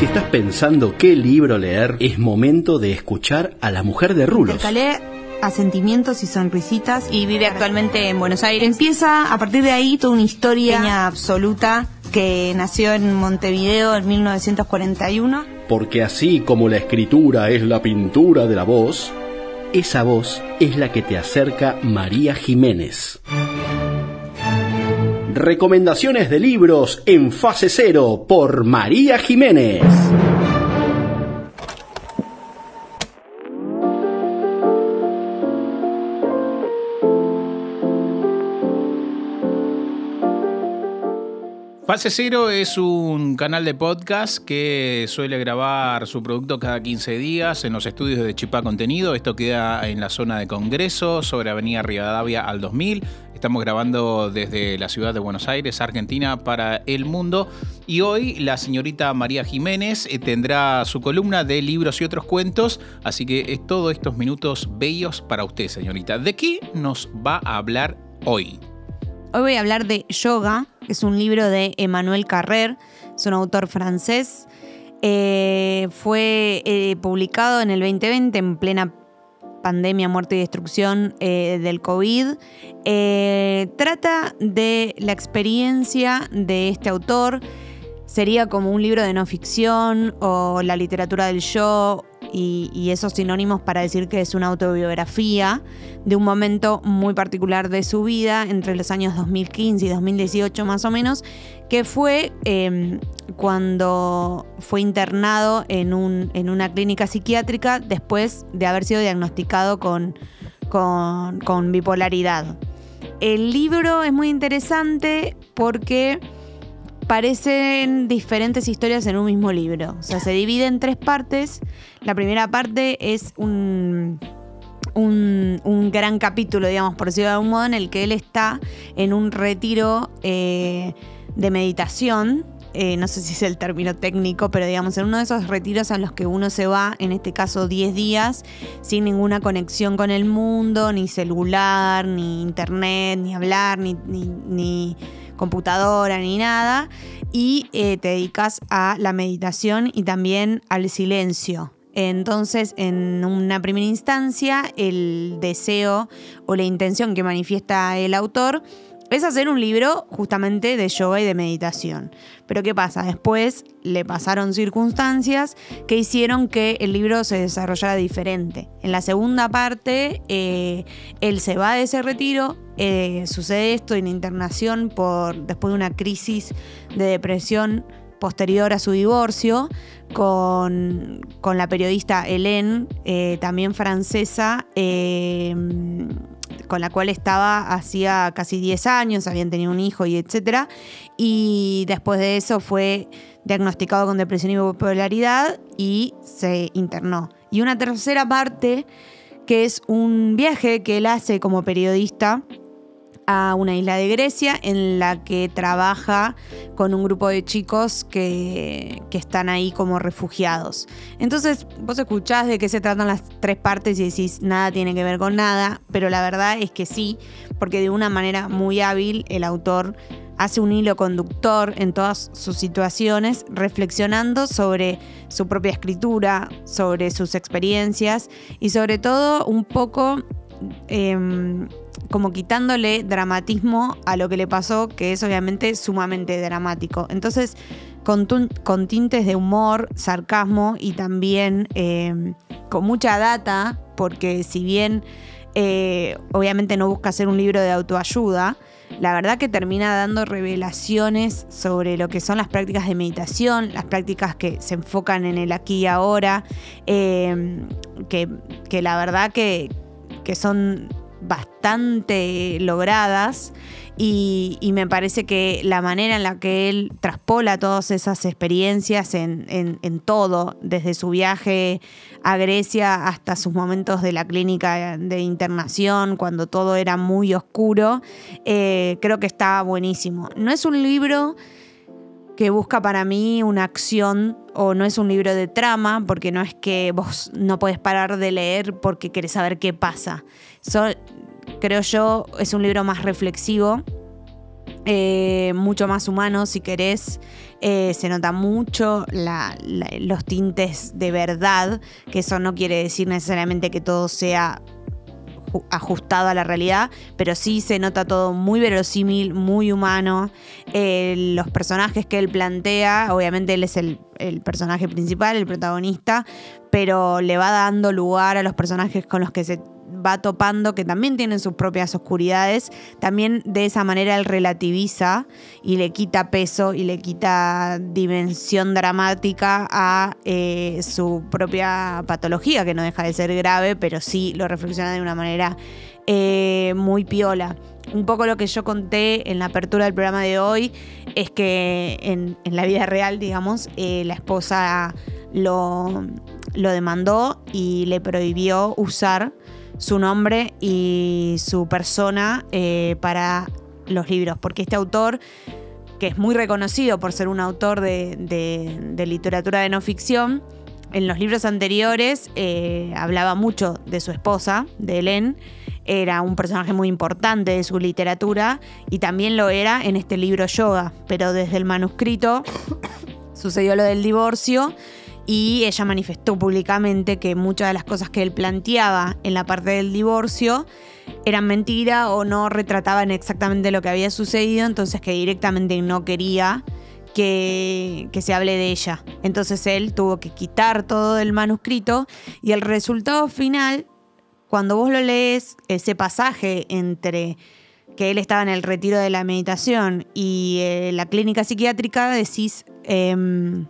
Si estás pensando qué libro leer, es momento de escuchar a la mujer de Rulos. Intercalé a sentimientos y sonrisitas y vive actualmente en Buenos Aires. Empieza a partir de ahí toda una historia absoluta que nació en Montevideo en 1941. Porque así como la escritura es la pintura de la voz, esa voz es la que te acerca María Jiménez. Recomendaciones de libros en fase cero por María Jiménez. Fase Cero es un canal de podcast que suele grabar su producto cada 15 días en los estudios de Chipá Contenido. Esto queda en la zona de Congreso, sobre Avenida Rivadavia al 2000. Estamos grabando desde la ciudad de Buenos Aires, Argentina, para el mundo. Y hoy la señorita María Jiménez eh, tendrá su columna de libros y otros cuentos. Así que es todos estos minutos bellos para usted, señorita. ¿De qué nos va a hablar hoy? Hoy voy a hablar de Yoga, que es un libro de Emmanuel Carrer, es un autor francés. Eh, fue eh, publicado en el 2020 en plena pandemia, muerte y destrucción eh, del COVID. trata de la experiencia de este autor. Sería como un libro de no ficción o la literatura del yo y, esos sinónimos para decir que es una autobiografía de un momento muy particular de su vida, entre los años 2015 y 2018 más o menos, que fue em, cuando fue internado en, un, en, una clínica psiquiátrica después de haber sido diagnosticado con, con bipolaridad. El libro es muy interesante porque parecen diferentes historias en un mismo libro. O sea, se divide en tres partes. La primera parte es un, un, gran capítulo, digamos, por decirlo de algún modo, en el que él está en un retiro eh, de meditación. Eh, no sé si es el término técnico, pero digamos, en uno de esos retiros a los que uno se va, en este caso 10 días, sin ninguna conexión con el mundo, ni celular, ni internet, ni hablar, ni, ni computadora ni nada, y eh, te dedicas a la meditación y también al silencio. Entonces, en una primera instancia, el deseo o la intención que manifiesta el autor es hacer un libro justamente de yoga y de meditación. Pero ¿qué pasa? Después le pasaron circunstancias que hicieron que el libro se desarrollara diferente. En la segunda parte, eh, él se va de ese retiro, eh, sucede esto en internación por, después de una crisis de depresión posterior a su divorcio con, la periodista Hélène, eh, también francesa con la cual estaba hacía casi 10 años, habían tenido un hijo y etcétera. Y después de eso fue diagnosticado con depresión y bipolaridad y se internó. Y una tercera parte, que es un viaje que él hace como periodista a una isla de Grecia en la que trabaja con un grupo de chicos que, están ahí como refugiados. Entonces vos escuchás de qué se tratan las tres partes y decís nada tiene que ver con nada, pero la verdad es que sí, porque de una manera muy hábil el autor hace un hilo conductor en todas sus situaciones, reflexionando sobre su propia escritura, sobre sus experiencias y sobre todo un poco em, como quitándole dramatismo a lo que le pasó, que es obviamente sumamente dramático. Entonces, con, tintes de humor, sarcasmo y también eh, con mucha data, porque si bien eh, obviamente no busca hacer un libro de autoayuda, la verdad que termina dando revelaciones sobre lo que son las prácticas de meditación, las prácticas que se enfocan en el aquí y ahora, eh, que, que, la verdad que, que son bastante logradas y, me parece que la manera en la que él traspola todas esas experiencias en, todo, desde su viaje a Grecia hasta sus momentos de la clínica de internación, cuando todo era muy oscuro, eh, creo que está buenísimo. No es un libro que busca para mí una acción o no es un libro de trama, porque no es que vos no puedes parar de leer porque querés saber qué pasa. creo yo, es un libro más reflexivo eh, mucho más humano, si querés. Eh, se nota mucho la- los tintes de verdad, que eso no quiere decir necesariamente que todo sea ajustado a la realidad, pero sí se nota todo muy verosímil, muy humano. Eh, los personajes que él plantea, obviamente él es el, el personaje principal, el protagonista, pero le va dando lugar a los personajes con los que se va topando, que también tienen sus propias oscuridades. También de esa manera él relativiza y le quita peso y le quita dimensión dramática a eh, su propia patología, que no deja de ser grave, pero sí lo reflexiona de una manera eh, muy piola. Un poco lo que yo conté en la apertura del programa de hoy es que en, en la vida real, digamos, eh, la esposa lo, lo demandó y le prohibió usar su nombre y su persona eh, para los libros, porque este autor que es muy reconocido por ser un autor de, de- literatura de no ficción. En los libros anteriores eh, hablaba mucho de su esposa, de Helen. Era un personaje muy importante de su literatura y también lo era en este libro Yoga. Pero desde el manuscrito sucedió lo del divorcio y ella manifestó públicamente que muchas de las cosas que él planteaba en la parte del divorcio eran mentira o no retrataban exactamente lo que había sucedido, entonces que directamente no quería que, que se hable de ella. Entonces él tuvo que quitar todo del manuscrito y el resultado final, cuando vos lo lees, ese pasaje entre que él estaba en el retiro de la meditación y eh, la clínica psiquiátrica, decís, em,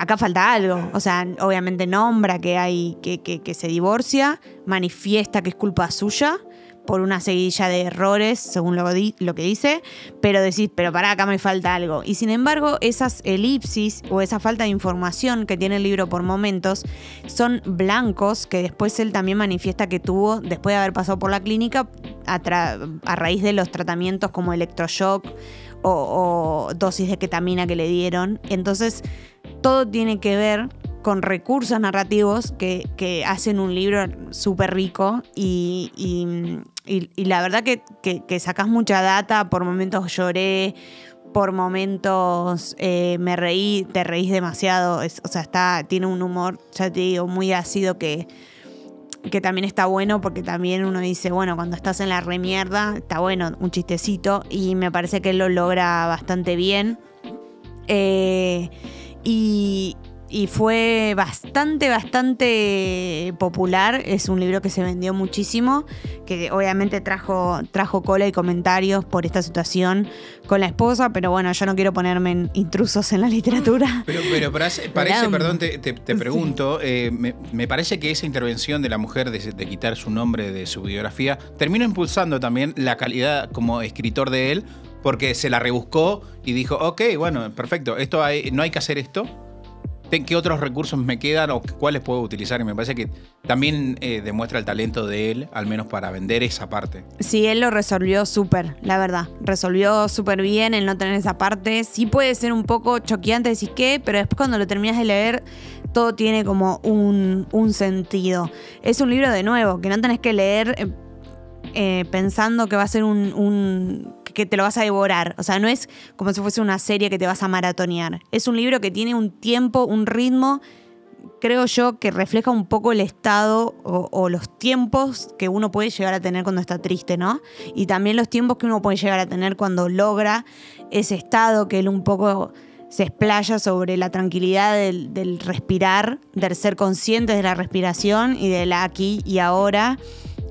acá falta algo. O sea, obviamente nombra que hay, que, que- se divorcia, manifiesta que es culpa suya por una seguidilla de errores, según lo, lo que dice, pero decís, pero pará, acá me falta algo. Y sin embargo, esas elipsis o esa falta de información que tiene el libro por momentos son blancos que después él también manifiesta que tuvo después de haber pasado por la clínica a, raíz de los tratamientos como electroshock o dosis de ketamina que le dieron. Entonces, todo tiene que ver con recursos narrativos que, que hacen un libro súper rico y, y- la verdad que, que, sacás mucha data, por momentos lloré, por momentos eh, me reí, te reís demasiado, es- o sea, está, tiene un humor, ya te digo, muy ácido que, que también está bueno porque también uno dice, bueno, cuando estás en la remierda, está bueno un chistecito y me parece que él lo logra bastante bien. Eh, y, y fue bastante, bastante popular. Es un libro que se vendió muchísimo, que obviamente trajo, trajo cola y comentarios por esta situación con la esposa, pero bueno, yo no quiero ponerme en intrusos en la literatura. Pero, pero parece, perdón, te, te- te pregunto, eh, me, me parece que esa intervención de la mujer de, de quitar su nombre de su biografía terminó impulsando también la calidad como escritor de él, porque se la rebuscó y dijo, ok, bueno, perfecto, esto no hay que hacer esto. ¿Qué- ¿Qué otros recursos me quedan o cuáles puedo utilizar? Y me parece que también eh, demuestra el talento de él, al menos para vender esa parte. Sí, él lo resolvió súper, la verdad. Resolvió súper bien el no tener esa parte. Sí puede ser un poco choqueante decir qué, pero después cuando lo terminas de leer, todo tiene como un, un sentido. Es un libro de nuevo, que no tenés que leer eh, pensando que va a ser un, que te lo vas a devorar. O sea, no es como si fuese una serie que te vas a maratonear. Es un libro que tiene un tiempo, un ritmo creo yo que refleja un poco el estado o, o los tiempos que uno puede llegar a tener cuando está triste, ¿no? Y también los tiempos que uno puede llegar a tener cuando logra ese estado que él un poco se explaya sobre la tranquilidad del, del respirar, del ser conscientes de la respiración y del aquí y ahora,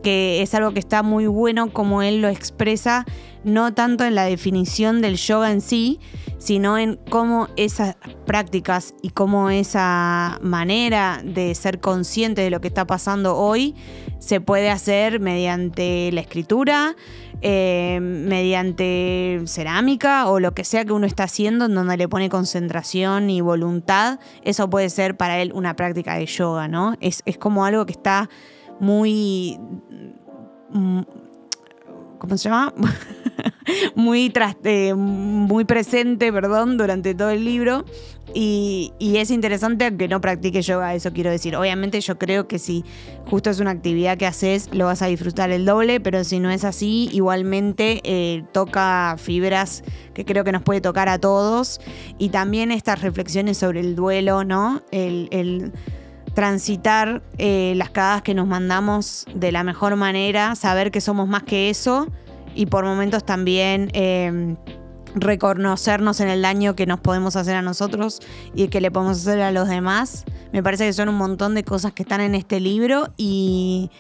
que es algo que está muy bueno como él lo expresa, no tanto en la definición del yoga en sí, sino en cómo esas prácticas y cómo esa manera de ser consciente de lo que está pasando hoy se puede hacer mediante la escritura, eh, mediante cerámica o lo que sea que uno está haciendo en donde le pone concentración y voluntad. Eso puede ser para él una práctica de yoga, ¿no? Es, es como algo que está muy... mm, ¿Cómo se llama? muy, eh, muy presente, perdón, durante todo el libro. Y, es interesante aunque no practique yoga, eso quiero decir. Obviamente yo creo que si justo es una actividad que haces, lo vas a disfrutar el doble, pero si no es así, igualmente eh, toca fibras que creo que nos puede tocar a todos. Y también estas reflexiones sobre el duelo, ¿no? El, transitar eh, las cagadas que nos mandamos de la mejor manera, saber que somos más que eso y por momentos también eh, reconocernos en el daño que nos podemos hacer a nosotros y que le podemos hacer a los demás. Me parece que son un montón de cosas que están en este libro y,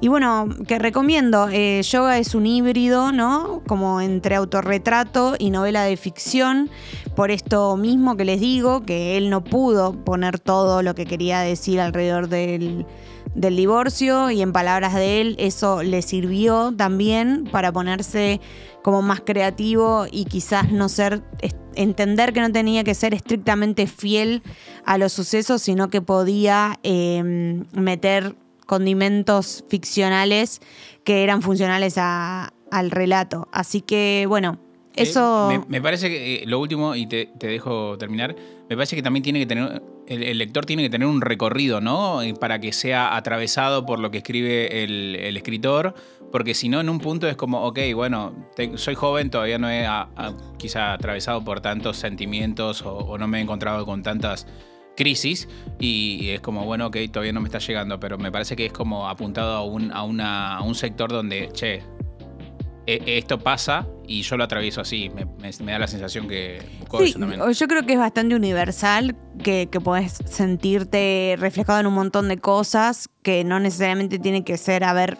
y bueno, que recomiendo. Eh, yoga es un híbrido, ¿no? Como entre autorretrato y novela de ficción. Por esto mismo que les digo, que él no pudo poner todo lo que quería decir alrededor del del divorcio y en palabras de él eso le sirvió también para ponerse como más creativo y quizás no ser, entender que no tenía que ser estrictamente fiel a los sucesos, sino que podía em, meter condimentos ficcionales que eran funcionales al relato. Así que bueno, eh, eso... me, parece que eh, lo último, y te, te dejo terminar, me parece que también tiene que tener el, lector tiene que tener un recorrido, ¿no? Para que sea atravesado por lo que escribe el, escritor, porque si no, en un punto es como, ok, bueno, soy joven, todavía no he quizá atravesado por tantos sentimientos o, no me he encontrado con tantas crisis y es como, bueno, ok, todavía no me está llegando, pero me parece que es como apuntado a un, a una, a un sector donde, che, e, esto pasa y yo lo atravieso así. Me, da la sensación que sí, Yo creo que es bastante universal, que, que puedes sentirte reflejado en un montón de cosas que no necesariamente tiene que ser haber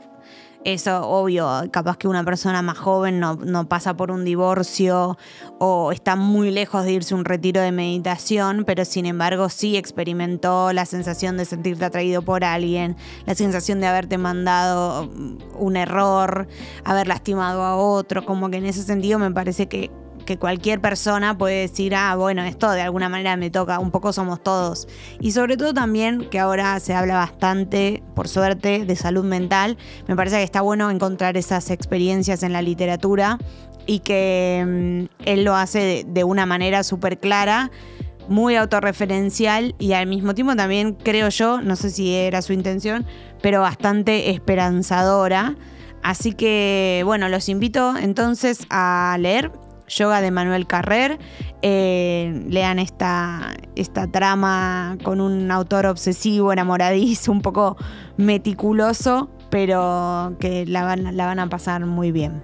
eso, obvio, capaz que una persona más joven no, pasa por un divorcio o está muy lejos de irse a un retiro de meditación, pero sin embargo sí experimentó la sensación de sentirte atraído por alguien, la sensación de haberte mandado un error, haber lastimado a otro, como que en ese sentido me parece que que cualquier persona puede decir, ah, bueno, esto de alguna manera me toca, un poco somos todos. Y sobre todo también que ahora se habla bastante, por suerte, de salud mental, me parece que está bueno encontrar esas experiencias en la literatura y que mm, él lo hace de, una manera súper clara muy autorreferencial y al mismo tiempo también creo yo, no sé si era su intención, pero bastante esperanzadora. Así que bueno, los invito entonces a leer Yoga de Manuel Carrer. Eh, lean esta, esta trama con un autor obsesivo, enamoradizo, un poco meticuloso, pero que la van, la van a pasar muy bien.